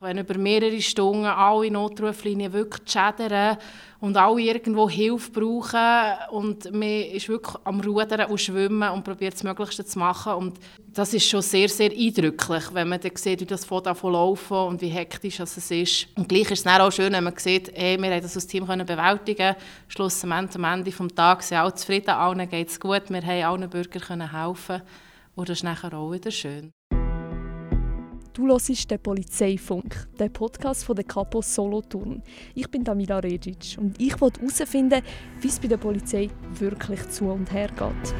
Wenn über mehrere Stunden alle Notruflinien wirklich schädern und alle irgendwo Hilfe brauchen und man ist wirklich am Rudern und Schwimmen und probiert das Möglichste zu machen. Und das ist schon sehr, sehr eindrücklich, wenn man dann sieht, wie das von laufen und wie hektisch es ist. Und gleich ist es dann auch schön, wenn man sieht, hey, wir haben das als Team können bewältigen Schlussendlich am Ende des Tages sind alle zufrieden, allen geht es gut, wir haben allen Bürgern können helfen und das ist nachher auch wieder schön. Du hörst den Polizeifunk, den Podcast von der Kapo Solothurn. Ich bin Damila Regic und ich wollte herausfinden, wie es bei der Polizei wirklich zu und her geht.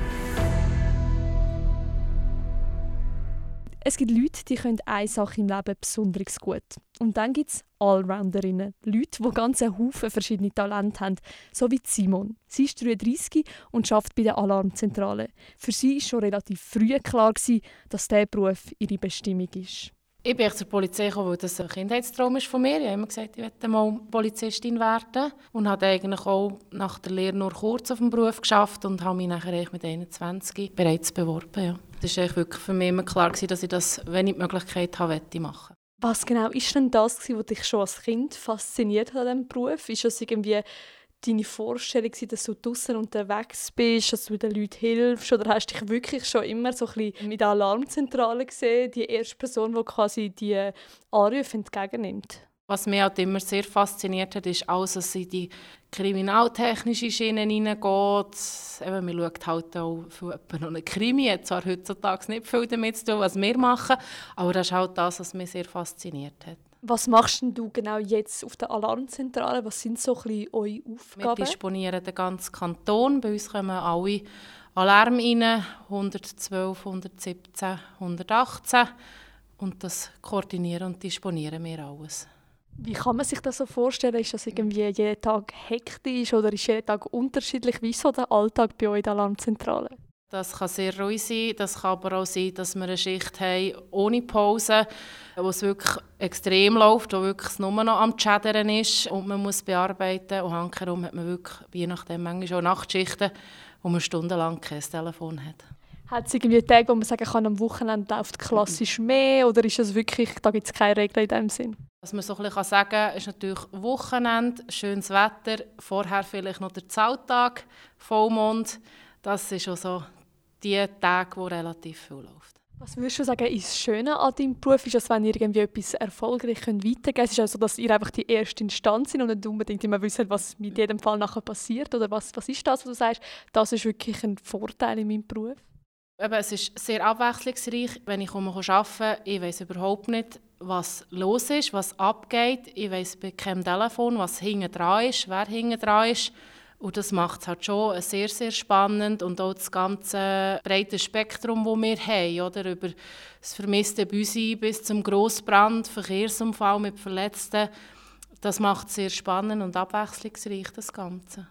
Es gibt Leute, die können eine Sache im Leben besonders gut. Und dann gibt es Allrounderinnen. Leute, die ganz Haufen verschiedene Talente haben. So wie Simon. Sie ist 33 und arbeitet bei der Alarmzentrale. Für sie war schon relativ früh klar, dass dieser Beruf ihre Bestimmung ist. Ich bin zur Polizei gekommen, weil das ein Kindheitstraum ist von mir. Ich habe immer gesagt, ich möchte mal Polizistin werden. Und habe eigentlich auch nach der Lehre nur kurz auf dem Beruf geschafft und habe mich nachher mit 21 bereits beworben. Ja. Das war wirklich für mich immer klar, dass ich das, wenn ich die Möglichkeit habe, machen Was genau ist denn das, was dich schon als Kind fasziniert hat an diesem Beruf? Ist das irgendwie deine Vorstellung, dass du draußen unterwegs bist, dass du den Leuten hilfst? Oder hast du dich wirklich schon immer so ein bisschen mit der Alarmzentrale gesehen, die erste Person, die quasi die Anrufe entgegennimmt? Was mich halt immer sehr fasziniert hat, ist alles, dass in die kriminaltechnische Schiene hineingeht. Eben, man schaut halt auch für noch eine Krimi, hat zwar heutzutage nicht viel damit zu tun, was wir machen, aber das ist halt das, was mich sehr fasziniert hat. Was machst du genau jetzt auf der Alarmzentrale? Was sind so ein eure Aufgaben? Wir disponieren den ganzen Kanton. Bei uns kommen alle Alarme rein, 112, 117, 118. Und das koordinieren und disponieren wir alles. Wie kann man sich das so vorstellen? Ist das irgendwie jeden Tag hektisch oder ist jeden Tag unterschiedlich? Wie ist so der Alltag bei euch in der Alarmzentrale? Das kann sehr ruhig sein, das kann aber auch sein, dass wir eine Schicht haben ohne Pause, wo es wirklich extrem läuft, wo wirklich nur noch am Schädern ist und man muss bearbeiten. Und hankerum hat man wirklich, je nachdem, manchmal auch Nachtschichten, wo man stundenlang kein Telefon hat. Hat es irgendwie Tage, wo man sagen kann, am Wochenende läuft klassisch mehr oder ist es wirklich, da gibt es keine Regeln in dem Sinn? Was man so ein bisschen sagen kann, ist natürlich Wochenende, schönes Wetter, vorher vielleicht noch der Zahltag, Vollmond. Das ist auch so die Tage, wo relativ viel läuft. Was würdest du sagen, ist das Schöne an deinem Beruf? Ist es, wenn ihr irgendwie etwas erfolgreich weitergeben könnt? Ist es also, dass ihr einfach die erste Instanz sind und nicht unbedingt immer wissen, was mit jedem Fall nachher passiert? Oder was, was ist das, was du sagst, das ist wirklich ein Vorteil in meinem Beruf? Eben, es ist sehr abwechslungsreich. Wenn ich arbeite, ich weiß überhaupt nicht, was los ist, was abgeht. Ich weiß bei keinem Telefon, was hinten dran ist, wer hinten dran ist. Und das macht es halt schon sehr, sehr spannend und auch das ganze breite Spektrum, das wir haben, oder? über das vermisste Büsi bis zum Grossbrand, Verkehrsunfall mit Verletzten. Das macht es sehr spannend und abwechslungsreich, das Ganze.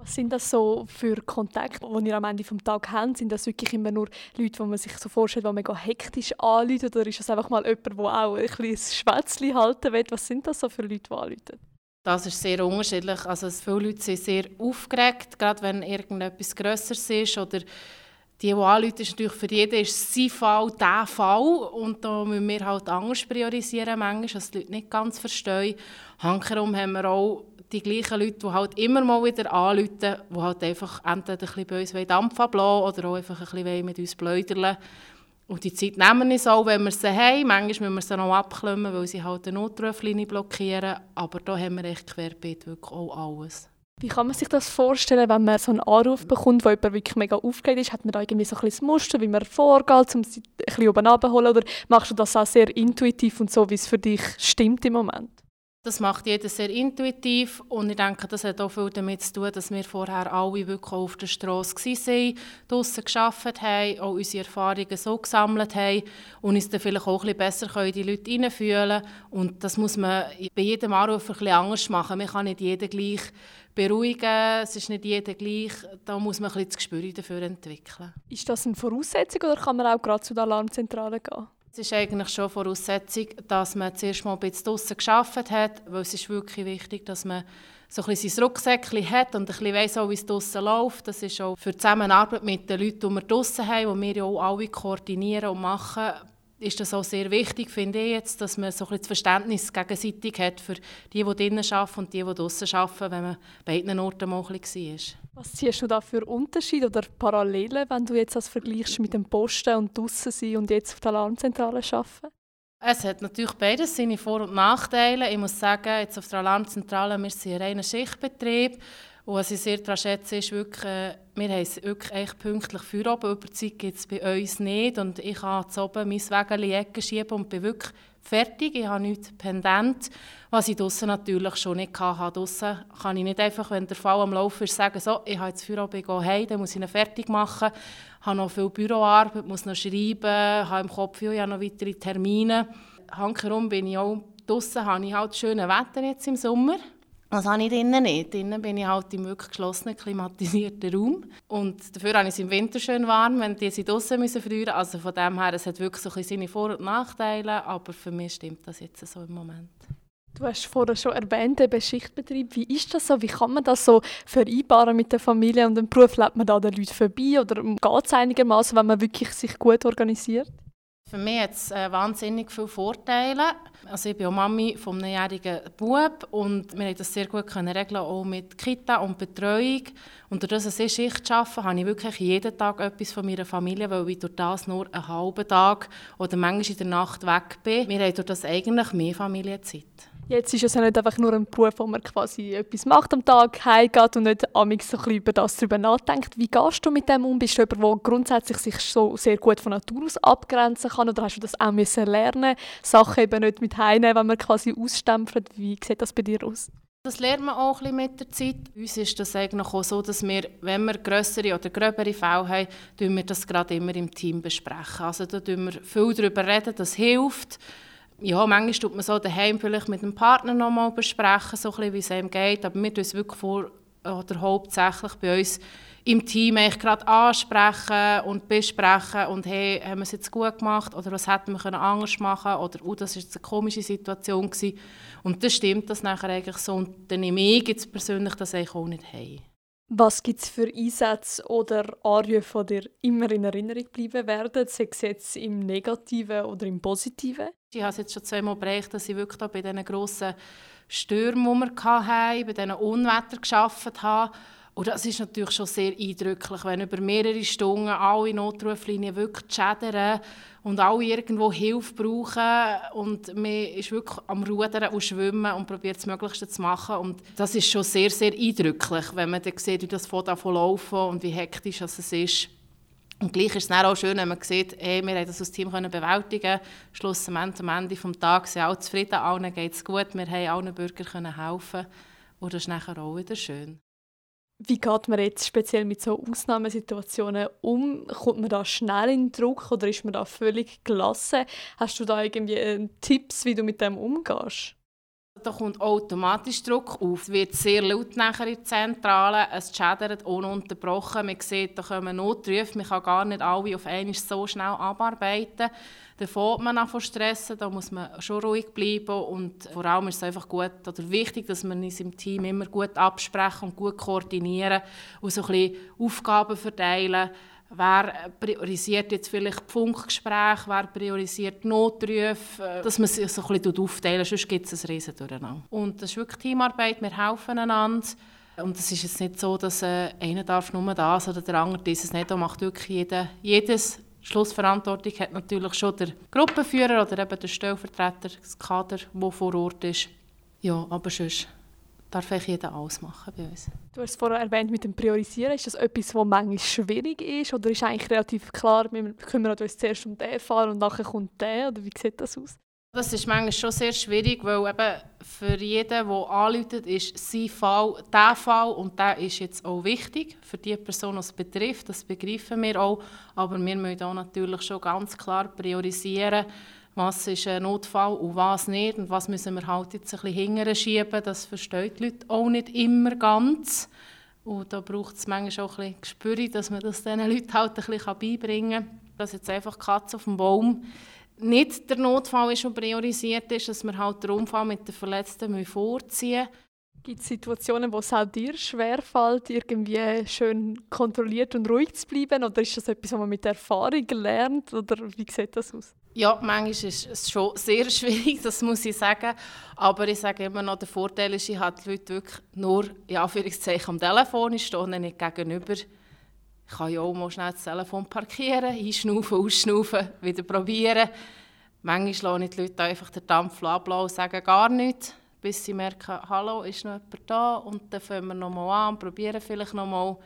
Was sind das so für Kontakte, die ihr am Ende des Tages habt? Sind das wirklich immer nur Leute, die man sich so vorstellt, die mega hektisch anrufen? Oder ist das einfach mal jemand, der auch ein bisschen ein Schwätzchen halten will? Was sind das so für Leute, die anrufen? Das ist sehr unterschiedlich. Also viele Leute sind sehr aufgeregt, gerade wenn irgendetwas Größeres ist oder die, die anrufen, ist natürlich für jeden ist sein Fall der Fall und da müssen wir halt anders priorisieren manchmal, was die Leute nicht ganz verstehen. Hankerum haben wir auch die gleichen Leute, die halt immer mal wieder anrufen, die halt einfach entweder ein bisschen bei uns Dampf ablassen oder auch einfach ein bisschen mit uns bläudern und die Zeit nehmen wir auch, wenn wir sie haben. Manchmal müssen wir sie noch abklemmen, weil sie halt eine Notruflinie blockieren. Aber da haben wir echt querbeet wirklich auch alles. Wie kann man sich das vorstellen, wenn man so einen Anruf bekommt, wo jemand wirklich mega aufgeregt ist? Hat man da irgendwie so ein bisschen Muster, wie man vorgeht, um sie ein bisschen oben abzuholen? Oder machst du das auch sehr intuitiv und so, wie es für dich stimmt im Moment? Das macht jeder sehr intuitiv und ich denke, das hat auch viel damit zu tun, dass wir vorher alle wirklich auf der Straße waren, draußen gearbeitet haben, auch unsere Erfahrungen so gesammelt haben und uns dann vielleicht auch ein besser in die Leute hineinfühlen Und das muss man bei jedem Anruf ein anders machen. Man kann nicht jeden gleich beruhigen, es ist nicht jeder gleich. Da muss man ein bisschen das Gespür dafür entwickeln. Ist das eine Voraussetzung oder kann man auch gerade zu der Alarmzentrale gehen? Es ist eigentlich schon Voraussetzung, dass man zuerst mal ein bisschen draussen gearbeitet hat, weil es ist wirklich wichtig, dass man so ein bisschen sein Rucksäckchen hat und ein bisschen weiss, wie es draussen läuft. Das ist auch für die Zusammenarbeit mit den Leuten, die wir draussen haben, die wir ja auch alle koordinieren und machen, ist das auch sehr wichtig, finde ich jetzt, dass man so ein bisschen das Verständnis gegenseitig hat für die, die drinnen arbeiten und die, die draußen arbeiten, wenn man bei beiden Orten mal ein bisschen war. Was siehst du da für Unterschiede oder Parallelen, wenn du jetzt das vergleichst mit dem Posten und draußen sein und jetzt auf der Alarmzentrale arbeiten? Es hat natürlich beides seine Vor- und Nachteile. Ich muss sagen, jetzt auf der Alarmzentrale, wir sind ein reiner Schichtbetrieb. Und was ich sehr daran schätze, ist wirklich, äh, wir haben es wirklich echt pünktlich für oben. Überzeit gibt es bei uns nicht. Und ich kann zu oben mein Wägel in die Ecke schieben und bin wirklich fertig. Ich habe nichts pendent, was ich draußen natürlich schon nicht hatte. Draussen kann ich nicht einfach, wenn der Fall am Laufen ist, sagen, so, ich habe jetzt für oben, ich gehe heim, dann muss ich ihn fertig machen. Ich habe noch viel Büroarbeit, muss noch schreiben, habe im Kopf, ich habe noch weitere Termine. Handherum bin ich auch draußen, habe ich halt schönes Wetter jetzt im Sommer. Das habe ich drinnen nicht. Drinnen bin ich halt im wirklich geschlossenen, klimatisierten Raum. Und dafür habe ich es im Winter schön warm, wenn die sie draußen müssen frieren. Also von dem her, es hat wirklich so ein seine Vor- und Nachteile, aber für mich stimmt das jetzt so im Moment. Du hast vorher schon erwähnt, den Schichtbetrieb. Wie ist das so? Wie kann man das so vereinbaren mit der Familie und dem Beruf? Lebt man da den Leuten vorbei oder geht es einigermaßen, wenn man wirklich sich gut organisiert? Für mich hat es äh, wahnsinnig viele Vorteile. Also ich bin auch Mami von einem jährigen Bub und wir konnten das sehr gut können regeln, auch mit Kita und Betreuung. Und durch das ich Schicht arbeite, habe ich wirklich jeden Tag etwas von meiner Familie, weil ich durch das nur einen halben Tag oder manchmal in der Nacht weg bin. Wir haben durch das eigentlich mehr Familienzeit. Jetzt ist es ja nicht einfach nur ein Beruf, wo man quasi etwas macht am Tag, heimgeht und nicht amigs so ein über das darüber nachdenkt. Wie gehst du mit dem um? Bist du jemand, der grundsätzlich sich so sehr gut von Natur aus abgrenzen kann oder hast du das auch müssen lernen, Sachen eben nicht mit heimnehmen, wenn man quasi ausstempelt? Wie sieht das bei dir aus? Das lernt man auch ein bisschen mit der Zeit. Bei uns ist das eigentlich auch so, dass wir, wenn wir größere oder gröbere Fälle haben, wir das gerade immer im Team besprechen. Also da reden wir viel darüber reden, das hilft ja, manchmal tut man so daheim vielleicht mit dem Partner noch mal besprechen, so wie es einem geht, aber wir tun es wirklich vor, oder hauptsächlich bei uns im Team gerade ansprechen und besprechen und hey, haben wir es jetzt gut gemacht oder was hätten wir können anders machen oder oh, das jetzt eine komische Situation gewesen. und das stimmt das nachher eigentlich so und dann nehme ich jetzt persönlich das eigentlich auch nicht heim. Was gibt es für Einsätze oder Anrufe, die dir immer in Erinnerung bleiben werden, sei es jetzt im Negativen oder im Positiven? Ich habe es jetzt schon zweimal bereicht, dass ich wirklich bei diesen grossen Stürmen, die wir hatten, bei diesen Unwettern gearbeitet habe. Und das ist natürlich schon sehr eindrücklich, wenn über mehrere Stunden alle Notruflinien wirklich schädern und alle irgendwo Hilfe brauchen und man ist wirklich am Rudern und Schwimmen und probiert das Möglichste zu machen und das ist schon sehr, sehr eindrücklich, wenn man dann sieht, wie das von laufen und wie hektisch es ist. Und gleich ist es dann auch schön, wenn man sieht, hey, wir haben das als Team können bewältigen Schlussendlich am Ende des Tages sind alle zufrieden, allen geht es gut, wir haben allen Bürgern können helfen und das ist nachher auch wieder schön. Wie geht man jetzt speziell mit so Ausnahmesituationen um? Kommt man da schnell in Druck oder ist man da völlig gelassen? Hast du da irgendwie äh, Tipps, wie du mit dem umgehst? Da kommt automatisch Druck auf. Es wird sehr laut nachher in der Zentrale. Es schädert ununterbrochen. Man sieht, da kommen Notrufe. Man kann gar nicht alle auf einmal so schnell abarbeiten. Da fährt man an von stressen. Da muss man schon ruhig bleiben. Und vor allem ist es einfach gut oder wichtig, dass man uns im Team immer gut absprechen und gut koordinieren und so ein bisschen Aufgaben verteilen. Wer priorisiert jetzt vielleicht Funkgespräche, wer priorisiert Notrufe, dass man sich so ein bisschen aufteilen sonst gibt es ein riesen Durcheinander. Und das ist wirklich Teamarbeit, wir helfen einander. Und es ist jetzt nicht so, dass äh, einer darf nur das oder der andere dieses nicht. Da macht wirklich jeder, jedes Schlussverantwortung hat natürlich schon der Gruppenführer oder eben der Stellvertreter, das Kader, der vor Ort ist. Ja, aber sonst darf eigentlich jeder alles machen bei uns. Du hast es vorher erwähnt mit dem Priorisieren. Ist das etwas, was manchmal schwierig ist? Oder ist eigentlich relativ klar, wir kümmern uns zuerst um den Fall und nachher kommt der? Oder wie sieht das aus? Das ist manchmal schon sehr schwierig, weil eben für jeden, der anruft, ist sein Fall der Fall und der ist jetzt auch wichtig für die Person, die es betrifft. Das begreifen wir auch. Aber wir müssen auch natürlich schon ganz klar priorisieren, was ist ein Notfall und was nicht und was müssen wir halt jetzt ein bisschen hinterher das verstehen die Leute auch nicht immer ganz. Und da braucht es manchmal auch ein bisschen Gespür, dass man das diesen Leuten halt ein bisschen beibringen kann. Dass jetzt einfach Katze auf dem Baum nicht der Notfall ist, der priorisiert ist, dass wir halt den Unfall mit den Verletzten vorziehen. Gibt es Situationen, wo es auch dir schwerfällt, irgendwie schön kontrolliert und ruhig zu bleiben? Oder ist das etwas, was man mit Erfahrung lernt? Oder wie sieht das aus? Ja, manchmal ist es schon sehr schwierig, das muss ich sagen. Aber ich sage immer noch, der Vorteil ist, ich habe die Leute wirklich nur in Anführungszeichen am Telefon, ich stehe nicht gegenüber. Ich kann ja auch mal schnell das Telefon parkieren, einschnaufen, ausschnaufen, wieder probieren. Manchmal lasse ich die Leute einfach den Dampf ablassen und sagen gar nichts, bis sie merken, hallo, ist noch jemand da? Und dann fangen wir nochmal an und probieren vielleicht nochmal.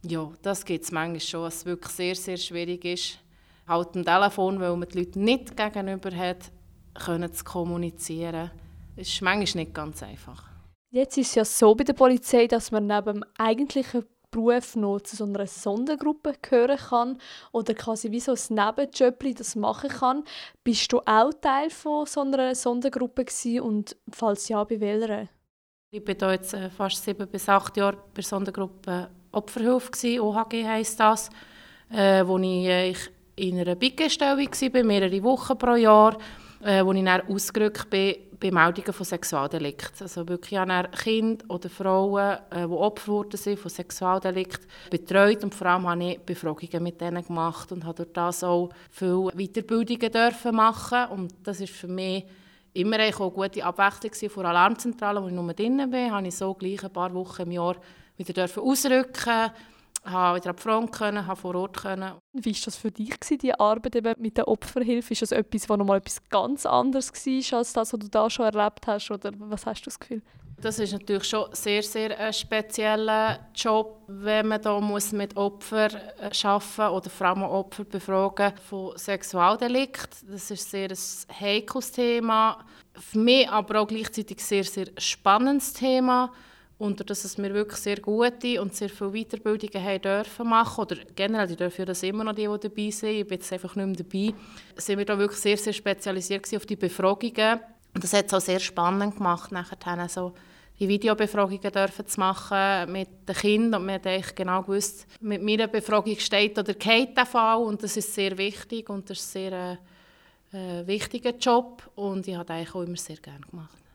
Ja, das gibt es manchmal schon, es wirklich sehr, sehr schwierig ist halt am Telefon, weil man die Leute nicht gegenüber hat, können zu kommunizieren. Das ist manchmal nicht ganz einfach. Jetzt ist es ja so bei der Polizei, dass man neben dem eigentlichen Beruf noch zu so einer Sondergruppe gehören kann oder quasi wie so ein Nebenjob das machen kann. Bist du auch Teil von so einer Sondergruppe gewesen und falls ja, bei welcher? Ich war jetzt äh, fast sieben bis acht Jahre bei der Sondergruppe Opferhilfe, OHG heisst das, äh, wo ich, äh, ich in einer Biggestellung war, mehrere Wochen pro Jahr, äh, wo ich dann ausgerückt bin bei Meldungen von Sexualdelikten. Also wirklich an Kinder oder Frauen, äh, die Opfer wurden von Sexualdelikten, betreut und vor allem habe ich Befragungen mit denen gemacht und durch das auch viele Weiterbildungen dürfen machen und das ist für mich immer eine gute Abwechslung von der Alarmzentrale, wo ich nur drin bin, habe ich so gleich ein paar Wochen im Jahr wieder ausrücken habe wieder an die Front können, habe vor Ort können. Wie war das für dich, die Arbeit eben mit der Opferhilfe? Ist das etwas, was nochmal etwas ganz anderes war, als das, was du da schon erlebt hast? Oder was hast du das Gefühl? Das ist natürlich schon sehr, sehr ein spezieller Job, wenn man da muss mit Opfern äh, arbeiten oder vor allem Opfer befragen von Sexualdelikt. Das ist sehr ein heikles Thema. Für mich aber auch gleichzeitig sehr, sehr spannendes Thema. Und dass es mir wirklich sehr gute und sehr viele Weiterbildungen haben dürfen machen, oder generell, die dürfen ja das immer noch die, die dabei sind, ich bin jetzt einfach nicht mehr dabei, sind wir da wirklich sehr, sehr spezialisiert auf die Befragungen. Und das hat es auch sehr spannend gemacht, nachher so die Videobefragungen dürfen zu machen mit den Kindern. Und man hat eigentlich genau gewusst, mit meiner Befragung steht oder geht der Fall. Und das ist sehr wichtig und das ist ein sehr äh, wichtiger Job. Und ich habe eigentlich auch immer sehr gerne gemacht.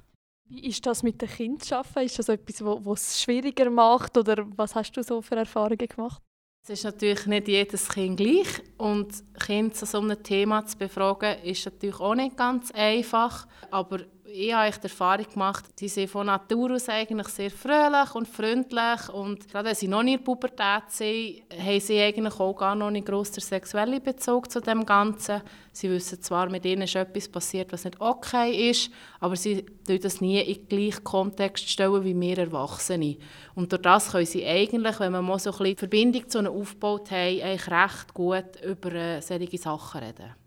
Wie ist das mit den Kindern zu arbeiten? Ist das etwas, was es schwieriger macht oder was hast du so für Erfahrungen gemacht? Es ist natürlich nicht jedes Kind gleich und Kinder zu so einem Thema zu befragen, ist natürlich auch nicht ganz einfach. Aber ich habe die Erfahrung gemacht, die sind von Natur aus eigentlich sehr fröhlich und freundlich und gerade wenn sie noch in der Pubertät sind, haben sie eigentlich auch gar noch nicht gross den sexuellen Bezug zu dem Ganzen. Sie wissen zwar, mit ihnen ist etwas passiert, was nicht okay ist, aber sie stellen das nie in den gleichen Kontext stellen wie wir Erwachsene. Und durch das können sie eigentlich, wenn man mal so ein bisschen Verbindung zu ihnen aufgebaut haben, eigentlich recht gut über äh, solche Sachen reden.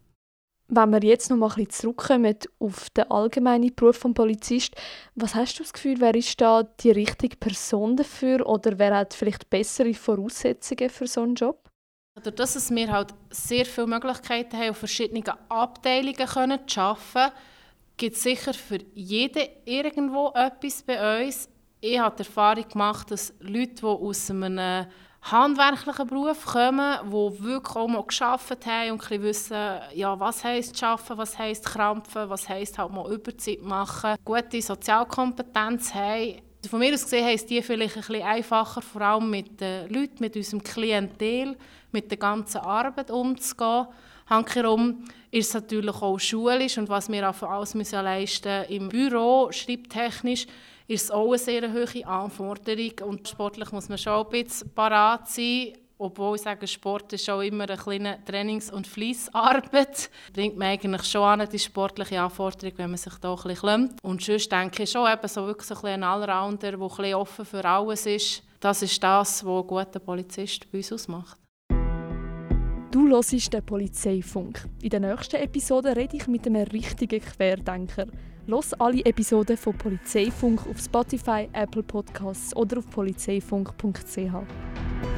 Wenn wir jetzt noch mal ein bisschen zurückkommen auf den allgemeinen Beruf des Polizist, was hast du das Gefühl, wer ist da die richtige Person dafür oder wer hat vielleicht bessere Voraussetzungen für so einen Job? Dadurch, dass wir halt sehr viele Möglichkeiten haben, auf verschiedenen Abteilungen zu arbeiten, gibt es sicher für jeden irgendwo etwas bei uns. Ich habe die Erfahrung gemacht, dass Leute, die aus einem handwerklichen Beruf kommen, die wirklich auch mal gearbeitet haben und ein wissen, ja, was heisst arbeiten, was heisst krampfen, was heisst halt mal Überzeit machen, gute Sozialkompetenz haben. Von mir aus gesehen heisst die vielleicht ein bisschen einfacher, vor allem mit den Leuten, mit unserem Klientel, mit der ganzen Arbeit umzugehen. Hankerum ist es natürlich auch schulisch und was wir alles müssen leisten im Büro, schreibtechnisch, ist es auch eine sehr hohe Anforderung. Und sportlich muss man schon ein bisschen parat sein. Obwohl ich sage, Sport ist auch immer eine kleine Trainings- und Fleissarbeit. Bringt man eigentlich schon an die sportliche Anforderung, wenn man sich da ein bisschen klemmt. Und sonst denke ich schon, eben so wirklich so ein, ein Allrounder, der ein offen für alles ist. Das ist das, was ein guter Polizist bei uns ausmacht. Du hörst den Polizeifunk. In der nächsten Episode rede ich mit einem richtigen Querdenker. Los alle Episoden von Polizeifunk auf Spotify, Apple Podcasts oder auf polizeifunk.ch.